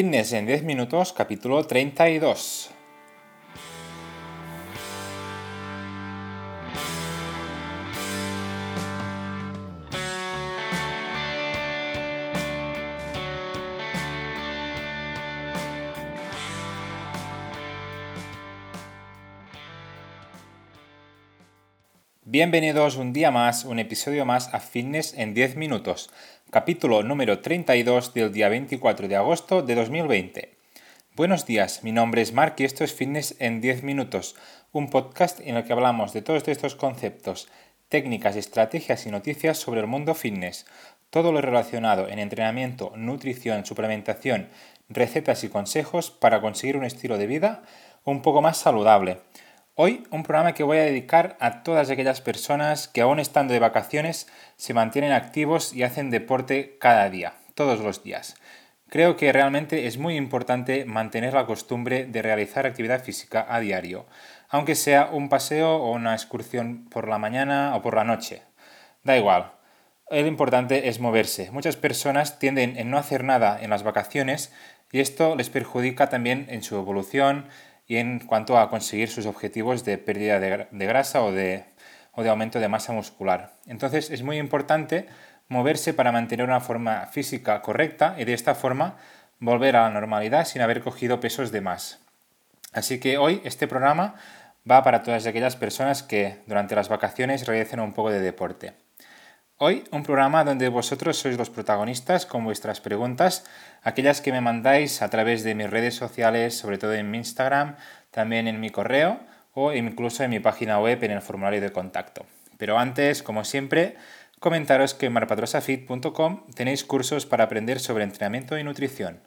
Fitness en 10 minutos, capítulo 32. Bienvenidos un día más, un episodio más a Fitness en 10 minutos, capítulo número 32 del día 24 de agosto de 2020. Buenos días, mi nombre es Mark y esto es Fitness en 10 minutos, un podcast en el que hablamos de todos estos conceptos, técnicas, estrategias y noticias sobre el mundo fitness, todo lo relacionado en entrenamiento, nutrición, suplementación, recetas y consejos para conseguir un estilo de vida un poco más saludable. Hoy un programa que voy a dedicar a todas aquellas personas que aún estando de vacaciones se mantienen activos y hacen deporte cada día, todos los días. Creo que realmente es muy importante mantener la costumbre de realizar actividad física a diario, aunque sea un paseo o una excursión por la mañana o por la noche. Da igual. Lo importante es moverse. Muchas personas tienden en no hacer nada en las vacaciones y esto les perjudica también en su evolución, y en cuanto a conseguir sus objetivos de pérdida de, grasa o de, o de aumento de masa muscular. Entonces es muy importante moverse para mantener una forma física correcta y de esta forma volver a la normalidad sin haber cogido pesos de más. Así que hoy este programa va para todas aquellas personas que durante las vacaciones realicen un poco de deporte. Hoy un programa donde vosotros sois los protagonistas con vuestras preguntas, aquellas que me mandáis a través de mis redes sociales, sobre todo en mi Instagram, también en mi correo o incluso en mi página web en el formulario de contacto. Pero antes, como siempre, comentaros que en marpatrosafit.com tenéis cursos para aprender sobre entrenamiento y nutrición.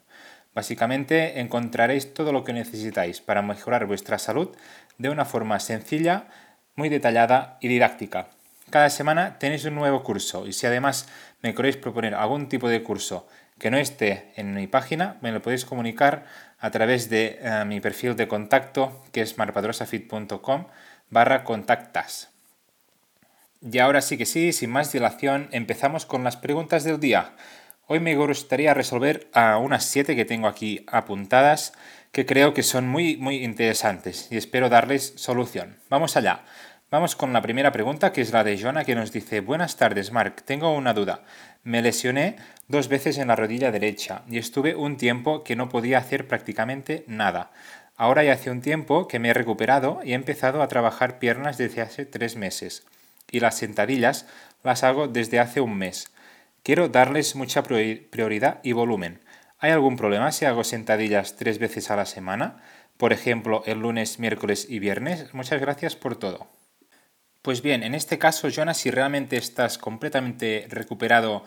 Básicamente encontraréis todo lo que necesitáis para mejorar vuestra salud de una forma sencilla, muy detallada y didáctica. Cada semana tenéis un nuevo curso y si además me queréis proponer algún tipo de curso que no esté en mi página, me lo podéis comunicar a través de eh, mi perfil de contacto que es marpadrosafit.com barra contactas. Y ahora sí que sí, sin más dilación, empezamos con las preguntas del día. Hoy me gustaría resolver a unas siete que tengo aquí apuntadas que creo que son muy muy interesantes y espero darles solución. Vamos allá. Vamos con la primera pregunta, que es la de Joana, que nos dice, buenas tardes, Mark, tengo una duda. Me lesioné dos veces en la rodilla derecha y estuve un tiempo que no podía hacer prácticamente nada. Ahora ya hace un tiempo que me he recuperado y he empezado a trabajar piernas desde hace tres meses. Y las sentadillas las hago desde hace un mes. Quiero darles mucha prioridad y volumen. ¿Hay algún problema si hago sentadillas tres veces a la semana? Por ejemplo, el lunes, miércoles y viernes. Muchas gracias por todo. Pues bien, en este caso, Jonas, si realmente estás completamente recuperado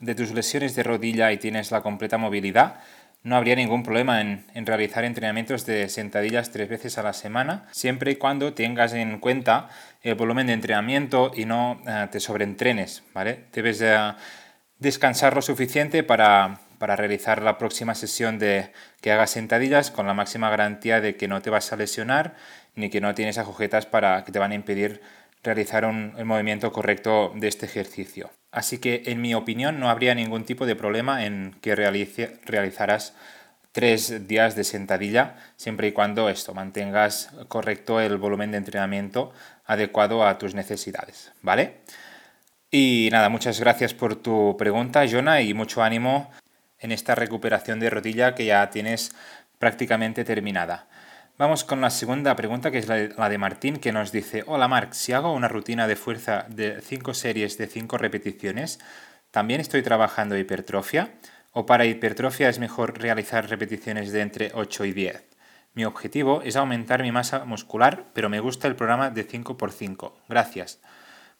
de tus lesiones de rodilla y tienes la completa movilidad, no habría ningún problema en, realizar entrenamientos de sentadillas tres veces a la semana, siempre y cuando tengas en cuenta el volumen de entrenamiento y no eh, te sobreentrenes, ¿vale? Debes descansar lo suficiente para, para realizar la próxima sesión de que hagas sentadillas con la máxima garantía de que no te vas a lesionar ni que no tienes agujetas para que te van a impedir realizaron el movimiento correcto de este ejercicio. Así que, en mi opinión, no habría ningún tipo de problema en que realice, realizaras tres días de sentadilla, siempre y cuando esto mantengas correcto el volumen de entrenamiento adecuado a tus necesidades, ¿vale? Y nada, muchas gracias por tu pregunta, Jonah, y mucho ánimo en esta recuperación de rodilla que ya tienes prácticamente terminada. Vamos con la segunda pregunta, que es la de, Martín, que nos dice, hola Marc, si hago una rutina de fuerza de 5 series de 5 repeticiones, ¿también estoy trabajando hipertrofia? ¿O para hipertrofia es mejor realizar repeticiones de entre 8 y 10? Mi objetivo es aumentar mi masa muscular, pero me gusta el programa de 5x5. Gracias.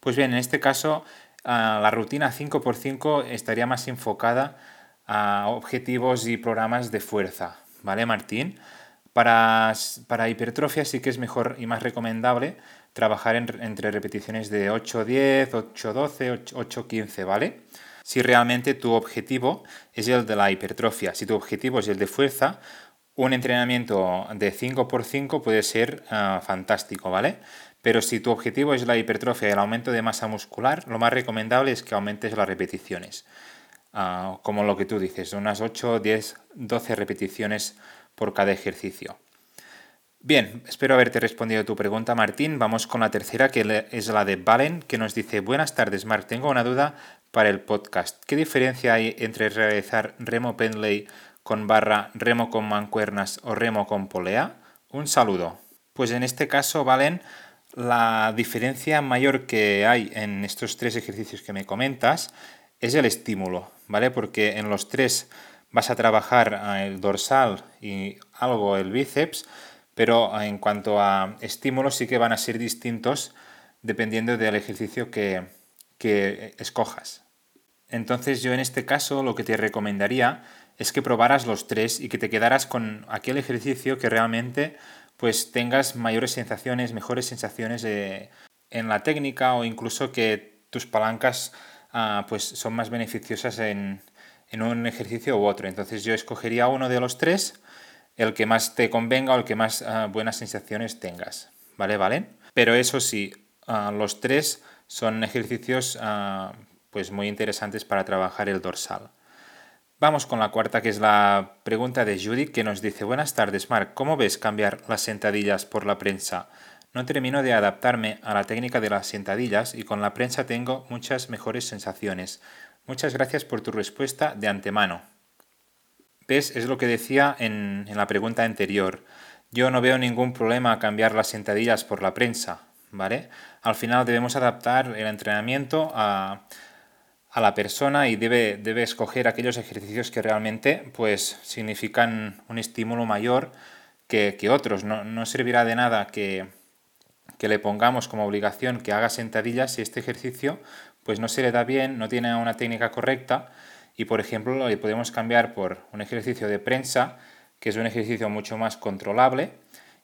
Pues bien, en este caso, ah, la rutina 5x5 estaría más enfocada a objetivos y programas de fuerza. ¿Vale, Martín? Para, hipertrofia sí que es mejor y más recomendable trabajar entre repeticiones de 8-10, 8-12, 8-15, ¿vale? Si realmente tu objetivo es el de la hipertrofia, si tu objetivo es el de fuerza, un entrenamiento de 5x5 puede ser ah, fantástico, ¿vale? Pero si tu objetivo es la hipertrofia y el aumento de masa muscular, lo más recomendable es que aumentes las repeticiones. ah, como lo que tú dices, unas 8, 10, 12 repeticiones por cada ejercicio. Bien, espero haberte respondido tu pregunta, Martín. Vamos con la tercera, que es la de Valen, que nos dice, buenas tardes, Mark, tengo una duda para el podcast. ¿Qué diferencia hay entre realizar remo Pendley con barra, remo con mancuernas o remo con polea? Un saludo. Pues en este caso, Valen, la diferencia mayor que hay en estos tres ejercicios que me comentas es el estímulo, ¿vale? Porque en los tres vas a trabajar eh, el dorsal y algo el bíceps, pero en cuanto a estímulos sí que van a ser distintos dependiendo del ejercicio que, que escojas. Entonces yo en este caso lo que te recomendaría es que probaras los tres y que te quedaras con aquel ejercicio que realmente pues tengas mayores sensaciones, mejores sensaciones en la técnica o incluso que tus palancas ah, pues son más beneficiosas en, un ejercicio u otro. Entonces yo escogería uno de los tres, el que más te convenga o el que más ah, buenas sensaciones tengas. ¿Vale? ¿Vale? Pero eso sí, ah, los tres son ejercicios pues muy interesantes para trabajar el dorsal. Vamos con la cuarta, que es la pregunta de Judith, que nos dice, buenas tardes, Mark, ¿cómo ves cambiar las sentadillas por la prensa? No termino de adaptarme a la técnica de las sentadillas y con la prensa tengo muchas mejores sensaciones. Muchas gracias por tu respuesta de antemano. ¿Ves? Es lo que decía en, en la pregunta anterior. Yo no veo ningún problema a cambiar las sentadillas por la prensa, ¿vale? Al final debemos adaptar el entrenamiento a a la persona y debe, debe escoger aquellos ejercicios que realmente pues, significan un estímulo mayor que, otros. No, servirá de nada que, le pongamos como obligación que haga sentadillas si este ejercicio pues no se le da bien, no tiene una técnica correcta y por ejemplo le podemos cambiar por un ejercicio de prensa que es un ejercicio mucho más controlable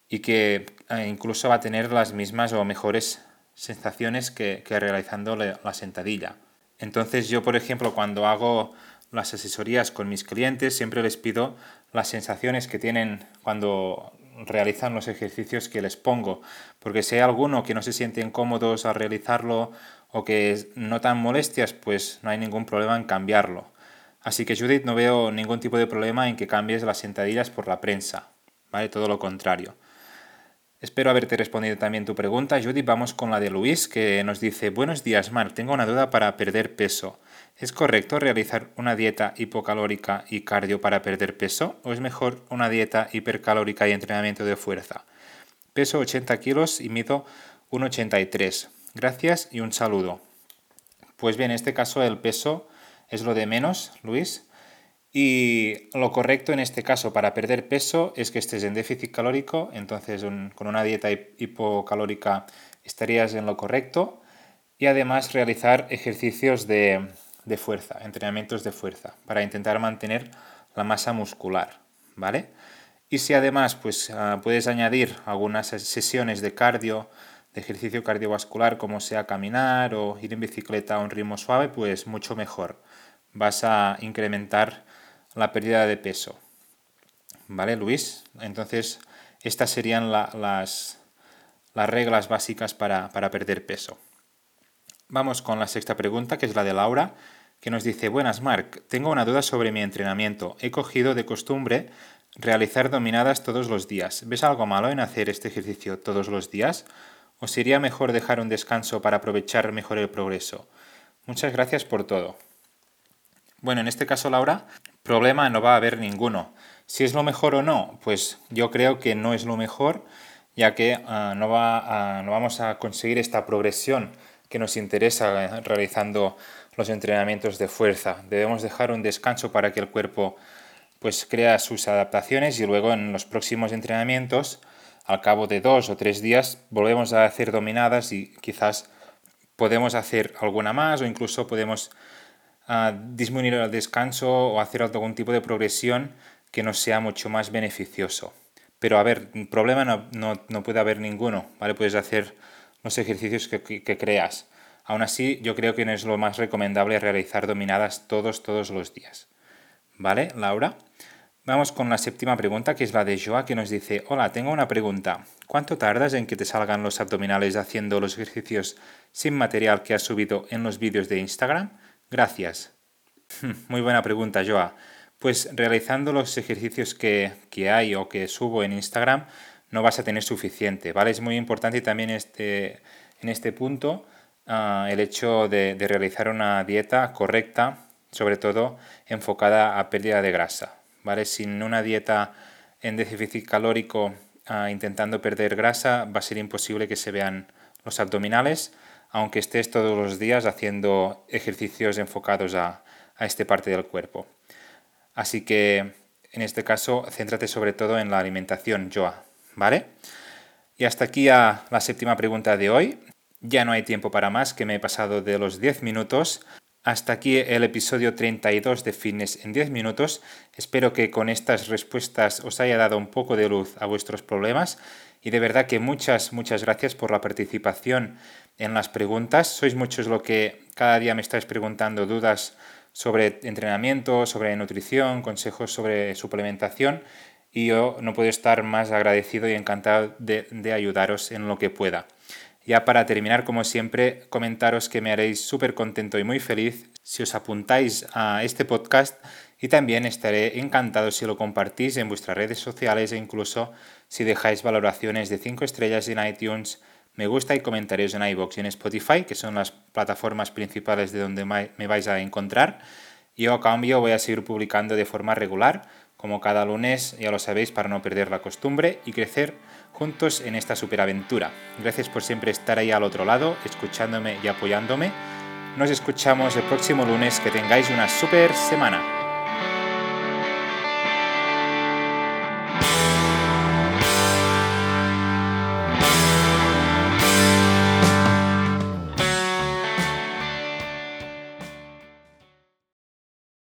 y que eh, incluso va a tener las mismas o mejores sensaciones que, que realizando la sentadilla. Entonces yo, por ejemplo, cuando hago las asesorías con mis clientes, siempre les pido las sensaciones que tienen cuando realizan los ejercicios que les pongo, porque si hay alguno que no se sienten cómodos al realizarlo o que notan molestias, pues no hay ningún problema en cambiarlo. Así que Judith no veo ningún tipo de problema en que cambies las sentadillas por la prensa, ¿vale? Todo lo contrario. Espero haberte respondido también tu pregunta, Judy. Vamos con la de Luis, que nos dice, buenos días, Mar, tengo una duda para perder peso. ¿Es correcto realizar una dieta hipocalórica y cardio para perder peso? ¿O es mejor una dieta hipercalórica y entrenamiento de fuerza? Peso 80 kilos y mido 1,83. Gracias y un saludo. Pues bien, en este caso el peso es lo de menos, Luis. Y lo correcto en este caso para perder peso es que estés en déficit calórico, entonces con una dieta hipocalórica estarías en lo correcto y además realizar ejercicios de, fuerza, entrenamientos de fuerza, para intentar mantener la masa muscular, ¿vale? Y si además pues, ah, puedes añadir algunas sesiones de cardio, de ejercicio cardiovascular, como sea caminar o ir en bicicleta a un ritmo suave, pues mucho mejor. Vas a incrementar la pérdida de peso. ¿Vale, Luis? Entonces, estas serían las, las, reglas básicas para, para perder peso. Vamos con la sexta pregunta, que es la de Laura, que nos dice, buenas Marc, tengo una duda sobre mi entrenamiento. He cogido de costumbre realizar dominadas todos los días. ¿Ves algo malo en hacer este ejercicio todos los días? ¿O sería mejor dejar un descanso para aprovechar mejor el progreso? Muchas gracias por todo. Bueno, en este caso, Laura, problema no va a haber ninguno. Si es lo mejor o no, pues yo creo que no es lo mejor, ya que ah, no, va no vamos a conseguir esta progresión que nos interesa eh, realizando los entrenamientos de fuerza. Debemos dejar un descanso para que el cuerpo pues crea sus adaptaciones y luego en los próximos entrenamientos, al cabo de dos o tres días, volvemos a hacer dominadas y quizás podemos hacer alguna más o incluso podemos disminuir el descanso o hacer algún tipo de progresión que nos sea mucho más beneficioso. Pero a ver, problema no, no, puede haber ninguno, ¿vale? Puedes hacer los ejercicios que, que, creas. Aún así, yo creo que no es lo más recomendable realizar dominadas todos, todos los días. ¿Vale, Laura? Vamos con la séptima pregunta, que es la de Joa, que nos dice, hola, tengo una pregunta. ¿Cuánto tardas en que te salgan los abdominales haciendo los ejercicios sin material que has subido en los vídeos de Instagram? Gracias. Muy buena pregunta, Joa. Pues realizando los ejercicios que, hay o que subo en Instagram no vas a tener suficiente, ¿vale? Es muy importante también este, en este punto ah, el hecho de, realizar una dieta correcta, sobre todo enfocada a pérdida de grasa, ¿vale? Sin una dieta en déficit calórico ah, intentando perder grasa va a ser imposible que se vean los abdominales, aunque estés todos los días haciendo ejercicios enfocados a, a esta parte del cuerpo. Así que en este caso, céntrate sobre todo en la alimentación, Joa, ¿vale? Y hasta aquí a la séptima pregunta de hoy. Ya no hay tiempo para más, que me he pasado de los 10 minutos. Hasta aquí el episodio 32 de Fitness en 10 minutos. Espero que con estas respuestas os haya dado un poco de luz a vuestros problemas y de verdad que muchas, muchas gracias por la participación en las preguntas. Sois muchos lo que cada día me estáis preguntando dudas sobre entrenamiento, sobre nutrición, consejos sobre suplementación y yo no puedo estar más agradecido y encantado de, ayudaros en lo que pueda. Ya para terminar, como siempre, comentaros que me haréis súper contento y muy feliz si os apuntáis a este podcast y también estaré encantado si lo compartís en vuestras redes sociales e incluso si dejáis valoraciones de 5 estrellas en iTunes me gusta y comentarios en iVoox y en Spotify, que son las plataformas principales de donde me vais a encontrar. Yo a cambio voy a seguir publicando de forma regular, como cada lunes, ya lo sabéis, para no perder la costumbre y crecer juntos en esta superaventura. Gracias por siempre estar ahí al otro lado, escuchándome y apoyándome. Nos escuchamos el próximo lunes. Que tengáis una super semana.